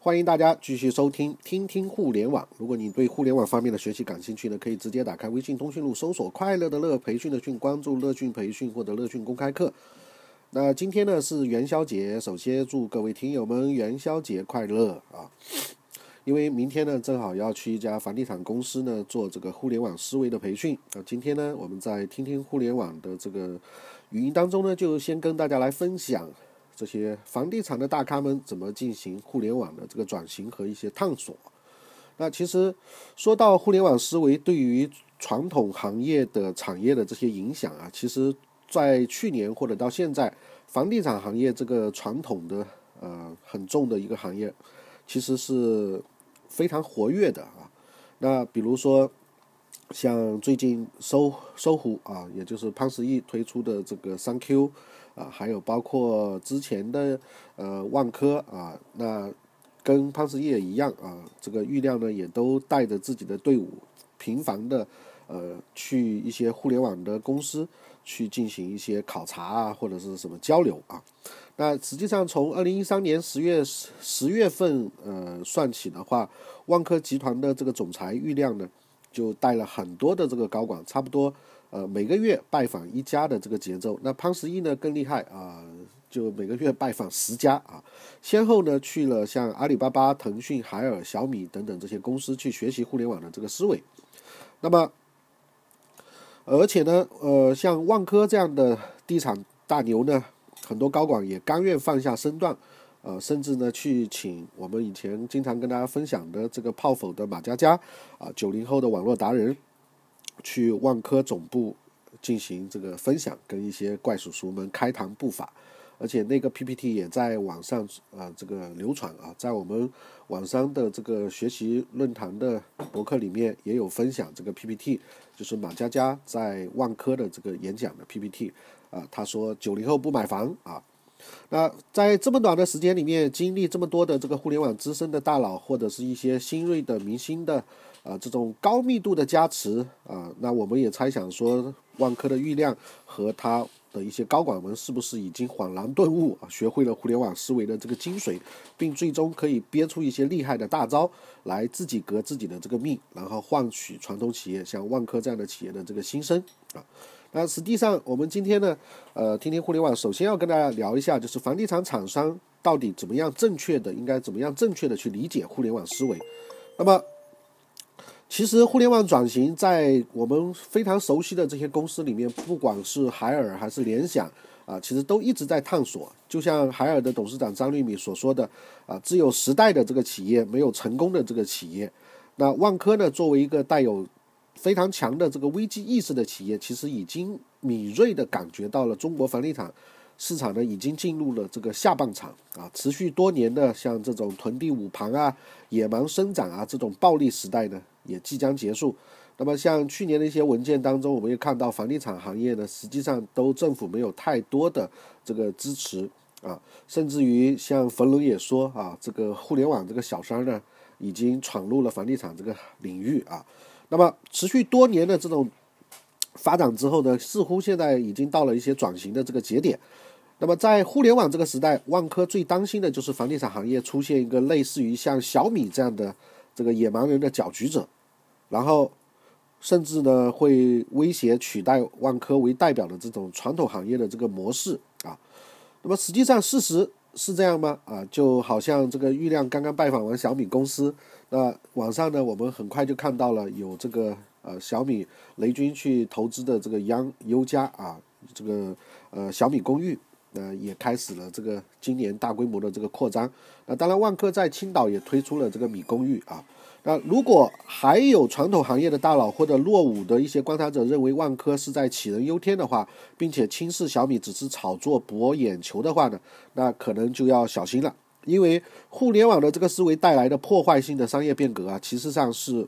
欢迎大家继续收听听听互联网。如果你对互联网方面的学习感兴趣呢，可以直接打开微信通讯录，搜索“快乐的乐培训的训”，关注“乐讯培训”或者“乐讯公开课”。那今天呢是元宵节，首先祝各位听友们元宵节快乐啊！因为明天呢正好要去一家房地产公司呢做这个互联网思维的培训啊。今天呢我们在听听互联网的这个语音当中呢，就先跟大家来分享。这些房地产的大咖们怎么进行互联网的这个转型和一些探索？那其实说到互联网思维对于传统行业的产业的这些影响啊，其实，在去年或者到现在，房地产行业这个传统的呃很重的一个行业，其实是非常活跃的啊。那比如说像最近搜搜狐啊，也就是潘石屹推出的这个三 Q。啊，还有包括之前的呃万科啊，那跟潘石屹一样啊，这个郁亮呢也都带着自己的队伍，频繁的呃去一些互联网的公司去进行一些考察啊，或者是什么交流啊。那实际上从二零一三年十月十月份呃算起的话，万科集团的这个总裁郁亮呢，就带了很多的这个高管，差不多。呃，每个月拜访一家的这个节奏，那潘石屹呢更厉害啊，就每个月拜访十家啊，先后呢去了像阿里巴巴、腾讯、海尔、小米等等这些公司去学习互联网的这个思维。那么，而且呢，呃，像万科这样的地产大牛呢，很多高管也甘愿放下身段，呃，甚至呢去请我们以前经常跟大家分享的这个炮否的马佳佳啊，九零后的网络达人。去万科总部进行这个分享，跟一些怪叔叔们开膛布法，而且那个 PPT 也在网上啊这个流传啊，在我们网上的这个学习论坛的博客里面也有分享这个 PPT，就是马佳佳在万科的这个演讲的 PPT 啊，他说九零后不买房啊，那在这么短的时间里面，经历这么多的这个互联网资深的大佬或者是一些新锐的明星的。啊，这种高密度的加持啊，那我们也猜想说，万科的郁亮和他的一些高管们是不是已经恍然顿悟啊，学会了互联网思维的这个精髓，并最终可以憋出一些厉害的大招来自己革自己的这个命，然后换取传统企业像万科这样的企业的这个新生啊。那实际上，我们今天呢，呃，听听互联网，首先要跟大家聊一下，就是房地产厂商到底怎么样正确的，应该怎么样正确的去理解互联网思维。那么。其实互联网转型在我们非常熟悉的这些公司里面，不管是海尔还是联想啊，其实都一直在探索。就像海尔的董事长张瑞敏所说的啊，只有时代的这个企业，没有成功的这个企业。那万科呢，作为一个带有非常强的这个危机意识的企业，其实已经敏锐地感觉到了中国房地产。市场呢已经进入了这个下半场啊，持续多年的像这种囤地捂盘啊、野蛮生长啊这种暴利时代呢也即将结束。那么像去年的一些文件当中，我们也看到房地产行业呢实际上都政府没有太多的这个支持啊，甚至于像冯仑也说啊，这个互联网这个小三呢已经闯入了房地产这个领域啊。那么持续多年的这种发展之后呢，似乎现在已经到了一些转型的这个节点。那么在互联网这个时代，万科最担心的就是房地产行业出现一个类似于像小米这样的这个野蛮人的搅局者，然后甚至呢会威胁取代万科为代表的这种传统行业的这个模式啊。那么实际上事实是这样吗？啊，就好像这个郁亮刚刚拜访完小米公司，那网上呢我们很快就看到了有这个呃小米雷军去投资的这个央优家啊，这个呃小米公寓。呃，也开始了这个今年大规模的这个扩张。那当然，万科在青岛也推出了这个米公寓啊。那如果还有传统行业的大佬或者落伍的一些观察者认为万科是在杞人忧天的话，并且轻视小米只是炒作博眼球的话呢，那可能就要小心了。因为互联网的这个思维带来的破坏性的商业变革啊，其实上是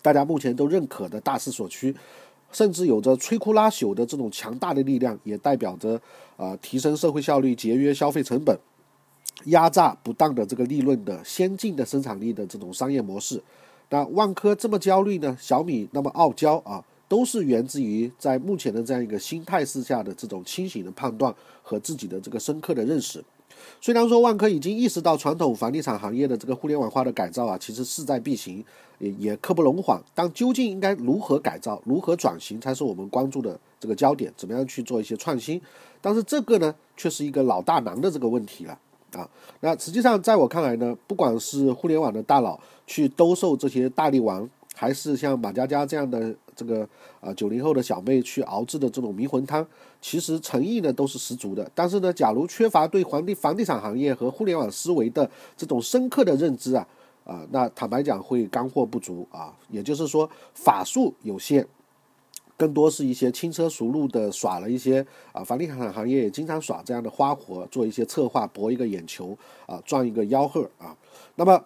大家目前都认可的大势所趋。甚至有着摧枯拉朽的这种强大的力量，也代表着啊提升社会效率、节约消费成本、压榨不当的这个利润的先进的生产力的这种商业模式。那万科这么焦虑呢？小米那么傲娇啊，都是源自于在目前的这样一个新态势下的这种清醒的判断和自己的这个深刻的认识虽然说万科已经意识到传统房地产行业的这个互联网化的改造啊，其实势在必行，也也刻不容缓。但究竟应该如何改造、如何转型，才是我们关注的这个焦点。怎么样去做一些创新？但是这个呢，却是一个老大难的这个问题了啊。那实际上，在我看来呢，不管是互联网的大佬去兜售这些大力丸，还是像马佳佳这样的这个啊九零后的小妹去熬制的这种迷魂汤，其实诚意呢都是十足的。但是呢，假如缺乏对房地房地产行业和互联网思维的这种深刻的认知啊啊，那坦白讲会干货不足啊，也就是说法术有限。更多是一些轻车熟路的耍了一些啊，房地产行业也经常耍这样的花活，做一些策划博一个眼球啊，赚一个吆喝啊。那么，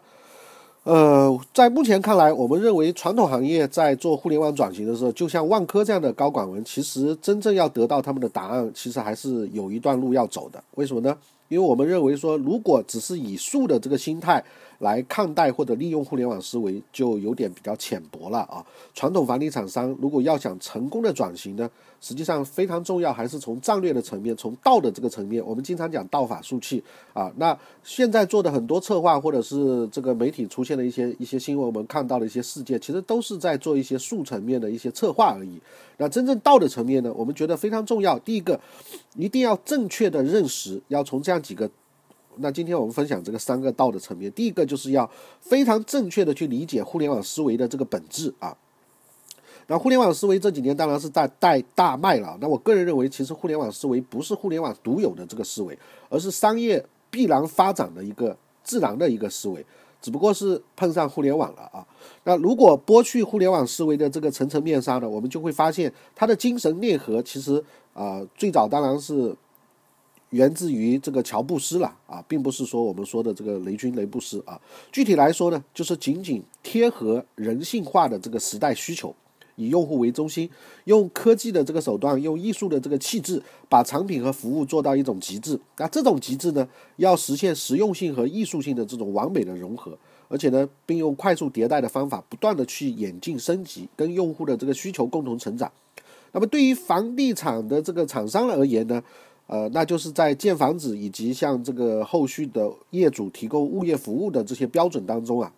呃，在目前看来，我们认为传统行业在做互联网转型的时候，就像万科这样的高管们，其实真正要得到他们的答案，其实还是有一段路要走的。为什么呢？因为我们认为说，如果只是以数的这个心态。来看待或者利用互联网思维就有点比较浅薄了啊！传统房地产商如果要想成功的转型呢，实际上非常重要，还是从战略的层面，从道的这个层面。我们经常讲道法术器啊。那现在做的很多策划，或者是这个媒体出现的一些一些新闻，我们看到的一些事件，其实都是在做一些术层面的一些策划而已。那真正道的层面呢，我们觉得非常重要。第一个，一定要正确的认识，要从这样几个。那今天我们分享这个三个道的层面，第一个就是要非常正确的去理解互联网思维的这个本质啊。那互联网思维这几年当然是在带大卖了。那我个人认为，其实互联网思维不是互联网独有的这个思维，而是商业必然发展的一个自然的一个思维，只不过是碰上互联网了啊。那如果剥去互联网思维的这个层层面纱呢，我们就会发现它的精神内核其实啊，最早当然是。源自于这个乔布斯了啊，并不是说我们说的这个雷军雷布斯啊。具体来说呢，就是仅仅贴合人性化的这个时代需求，以用户为中心，用科技的这个手段，用艺术的这个气质，把产品和服务做到一种极致。那这种极致呢，要实现实用性和艺术性的这种完美的融合，而且呢，并用快速迭代的方法，不断的去演进升级，跟用户的这个需求共同成长。那么对于房地产的这个厂商而言呢？呃，那就是在建房子以及向这个后续的业主提供物业服务的这些标准当中啊，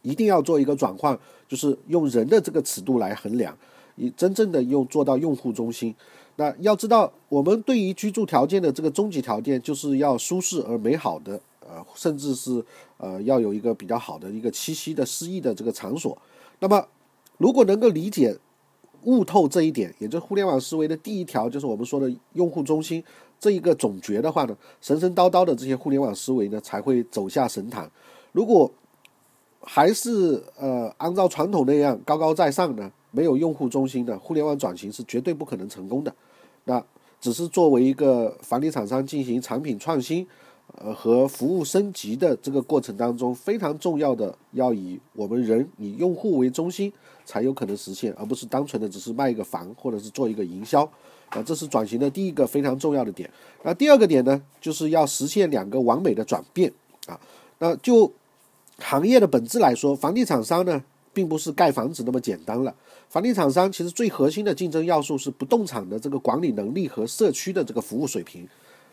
一定要做一个转换，就是用人的这个尺度来衡量，以真正的用做到用户中心。那要知道，我们对于居住条件的这个终极条件，就是要舒适而美好的，呃，甚至是呃要有一个比较好的一个栖息的诗意的这个场所。那么，如果能够理解。悟透这一点，也就是互联网思维的第一条，就是我们说的用户中心这一个总结的话呢，神神叨叨的这些互联网思维呢才会走下神坛。如果还是呃按照传统那样高高在上呢，没有用户中心的互联网转型是绝对不可能成功的。那只是作为一个房地产商进行产品创新。呃，和服务升级的这个过程当中，非常重要的要以我们人、以用户为中心，才有可能实现，而不是单纯的只是卖一个房或者是做一个营销。啊，这是转型的第一个非常重要的点。那第二个点呢，就是要实现两个完美的转变。啊，那就行业的本质来说，房地产商呢，并不是盖房子那么简单了。房地产商其实最核心的竞争要素是不动产的这个管理能力和社区的这个服务水平。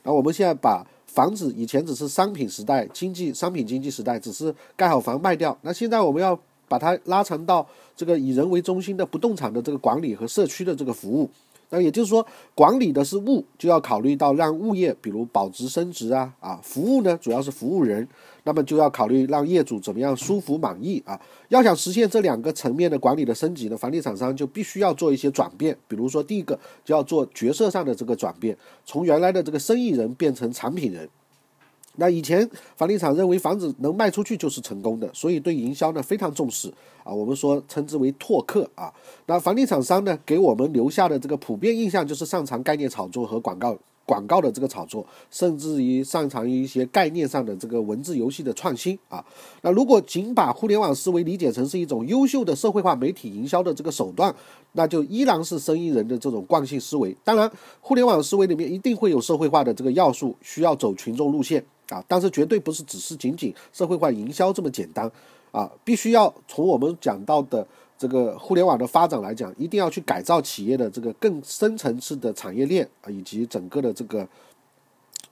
那我们现在把房子以前只是商品时代、经济商品经济时代，只是盖好房卖掉。那现在我们要把它拉长到这个以人为中心的不动产的这个管理和社区的这个服务。那也就是说，管理的是物，就要考虑到让物业比如保值升值啊啊，服务呢主要是服务人。那么就要考虑让业主怎么样舒服满意啊！要想实现这两个层面的管理的升级呢，房地产商就必须要做一些转变。比如说，第一个就要做角色上的这个转变，从原来的这个生意人变成产品人。那以前房地产认为房子能卖出去就是成功的，所以对营销呢非常重视啊。我们说称之为拓客啊。那房地产商呢给我们留下的这个普遍印象就是擅长概念炒作和广告。广告的这个炒作，甚至于擅长于一些概念上的这个文字游戏的创新啊。那如果仅把互联网思维理解成是一种优秀的社会化媒体营销的这个手段，那就依然是生意人的这种惯性思维。当然，互联网思维里面一定会有社会化的这个要素，需要走群众路线啊。但是绝对不是只是仅仅社会化营销这么简单啊，必须要从我们讲到的。这个互联网的发展来讲，一定要去改造企业的这个更深层次的产业链啊，以及整个的这个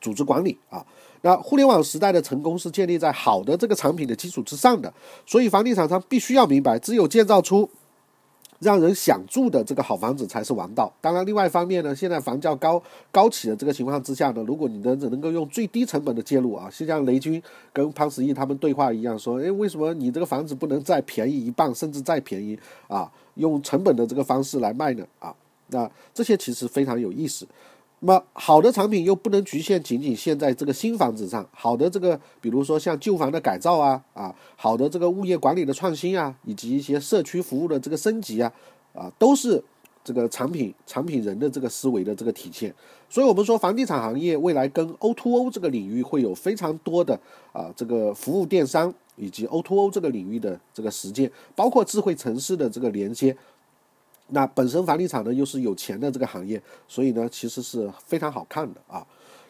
组织管理啊。那互联网时代的成功是建立在好的这个产品的基础之上的，所以房地产商必须要明白，只有建造出。让人想住的这个好房子才是王道。当然，另外一方面呢，现在房价高高起的这个情况之下呢，如果你能能够用最低成本的介入啊，就像雷军跟潘石屹他们对话一样，说，诶，为什么你这个房子不能再便宜一半，甚至再便宜啊？用成本的这个方式来卖呢？啊，那这些其实非常有意思。那么好的产品又不能局限仅仅限在这个新房子上，好的这个，比如说像旧房的改造啊，啊，好的这个物业管理的创新啊，以及一些社区服务的这个升级啊，啊，都是这个产品产品人的这个思维的这个体现。所以，我们说房地产行业未来跟 O to O 这个领域会有非常多的啊，这个服务电商以及 O to O 这个领域的这个实践，包括智慧城市的这个连接。那本身房地产呢又是有钱的这个行业，所以呢其实是非常好看的啊。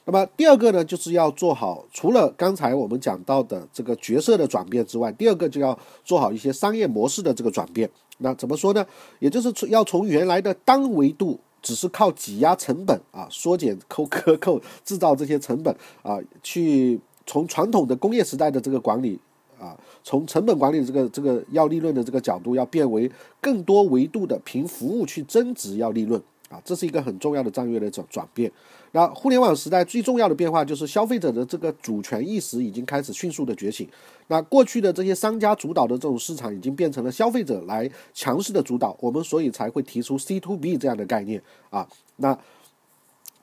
那么第二个呢就是要做好，除了刚才我们讲到的这个角色的转变之外，第二个就要做好一些商业模式的这个转变。那怎么说呢？也就是要从原来的单维度，只是靠挤压成本啊，缩减扣 克扣制造这些成本啊，去从传统的工业时代的这个管理。啊，从成本管理这个这个要利润的这个角度，要变为更多维度的凭服务去增值要利润啊，这是一个很重要的战略的转转变。那互联网时代最重要的变化就是消费者的这个主权意识已经开始迅速的觉醒。那过去的这些商家主导的这种市场已经变成了消费者来强势的主导，我们所以才会提出 C to B 这样的概念啊。那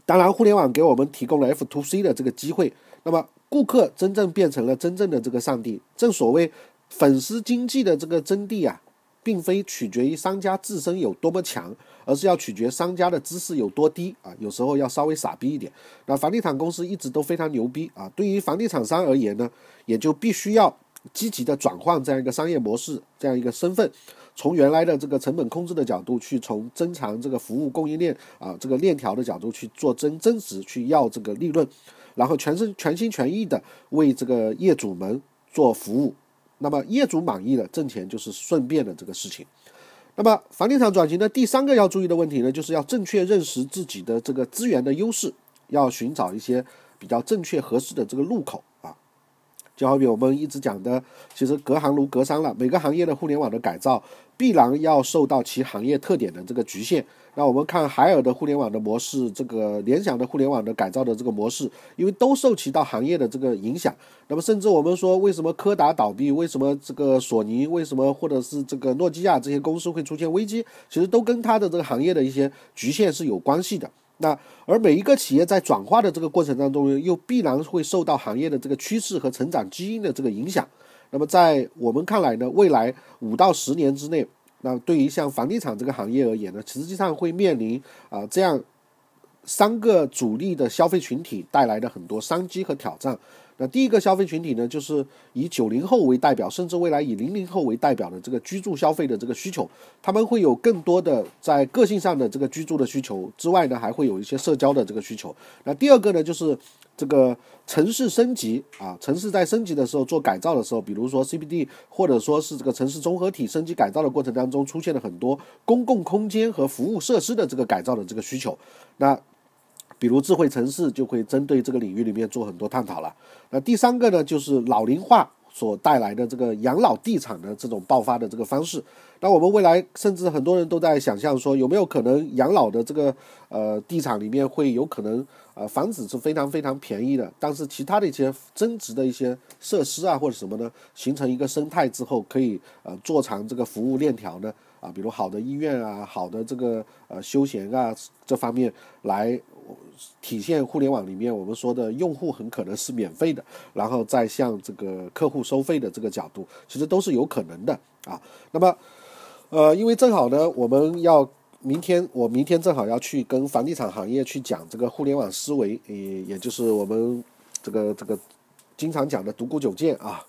当然，互联网给我们提供了 F to C 的这个机会。那么顾客真正变成了真正的这个上帝。正所谓，粉丝经济的这个真谛啊，并非取决于商家自身有多么强，而是要取决商家的知识有多低啊。有时候要稍微傻逼一点。那房地产公司一直都非常牛逼啊。对于房地产商而言呢，也就必须要积极的转换这样一个商业模式，这样一个身份，从原来的这个成本控制的角度去从增强这个服务供应链啊这个链条的角度去做增增值，去要这个利润。然后全身全心全意的为这个业主们做服务，那么业主满意了，挣钱就是顺便的这个事情。那么房地产转型的第三个要注意的问题呢，就是要正确认识自己的这个资源的优势，要寻找一些比较正确合适的这个入口啊。就好比我们一直讲的，其实隔行如隔山了，每个行业的互联网的改造必然要受到其行业特点的这个局限。那我们看海尔的互联网的模式，这个联想的互联网的改造的这个模式，因为都受其到行业的这个影响。那么甚至我们说，为什么柯达倒闭，为什么这个索尼，为什么或者是这个诺基亚这些公司会出现危机，其实都跟它的这个行业的一些局限是有关系的。那而每一个企业在转化的这个过程当中，又必然会受到行业的这个趋势和成长基因的这个影响。那么在我们看来呢，未来五到十年之内。那对于像房地产这个行业而言呢，实际上会面临啊这样三个主力的消费群体带来的很多商机和挑战。那第一个消费群体呢，就是以九零后为代表，甚至未来以零零后为代表的这个居住消费的这个需求，他们会有更多的在个性上的这个居住的需求之外呢，还会有一些社交的这个需求。那第二个呢，就是这个城市升级啊，城市在升级的时候做改造的时候，比如说 CBD 或者说是这个城市综合体升级改造的过程当中，出现了很多公共空间和服务设施的这个改造的这个需求。那比如智慧城市就会针对这个领域里面做很多探讨了。那第三个呢，就是老龄化所带来的这个养老地产的这种爆发的这个方式。那我们未来甚至很多人都在想象说，有没有可能养老的这个呃地产里面会有可能呃房子是非常非常便宜的，但是其他的一些增值的一些设施啊或者什么呢，形成一个生态之后，可以呃做长这个服务链条呢？啊，比如好的医院啊，好的这个呃休闲啊这方面来。体现互联网里面我们说的用户很可能是免费的，然后再向这个客户收费的这个角度，其实都是有可能的啊。那么，呃，因为正好呢，我们要明天，我明天正好要去跟房地产行业去讲这个互联网思维，也也就是我们这个这个经常讲的独孤九剑啊。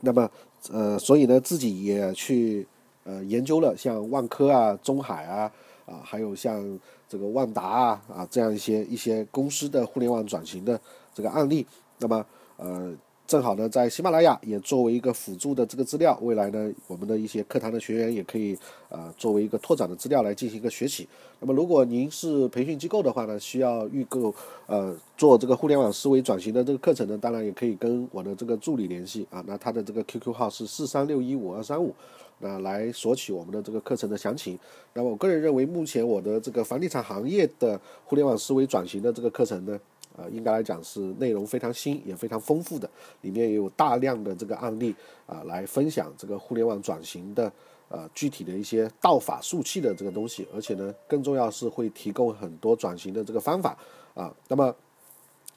那么，呃，所以呢，自己也去呃研究了像万科啊、中海啊啊，还有像。这个万达啊啊，这样一些一些公司的互联网转型的这个案例，那么呃，正好呢，在喜马拉雅也作为一个辅助的这个资料，未来呢，我们的一些课堂的学员也可以啊，作为一个拓展的资料来进行一个学习。那么，如果您是培训机构的话呢，需要预购呃做这个互联网思维转型的这个课程呢，当然也可以跟我的这个助理联系啊。那他的这个 QQ 号是四三六一五二三五，那来索取我们的这个课程的详情。那么，我个人认为，目前我的这个房地产行业的互联网思维转型的这个课程呢。呃，应该来讲是内容非常新，也非常丰富的，里面也有大量的这个案例啊，来分享这个互联网转型的呃具体的一些道法术器的这个东西，而且呢，更重要是会提供很多转型的这个方法啊。那么，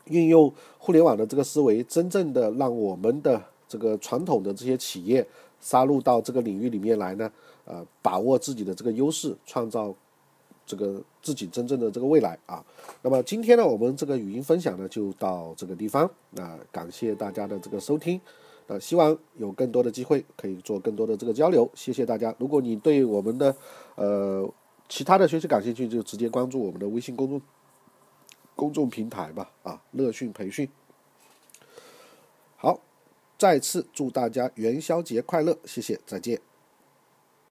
运用互联网的这个思维，真正的让我们的这个传统的这些企业杀入到这个领域里面来呢，呃，把握自己的这个优势，创造。这个自己真正的这个未来啊，那么今天呢，我们这个语音分享呢就到这个地方。那感谢大家的这个收听，那希望有更多的机会可以做更多的这个交流。谢谢大家。如果你对我们的呃其他的学习感兴趣，就直接关注我们的微信公众公众平台吧。啊，乐讯培训。好，再次祝大家元宵节快乐，谢谢，再见。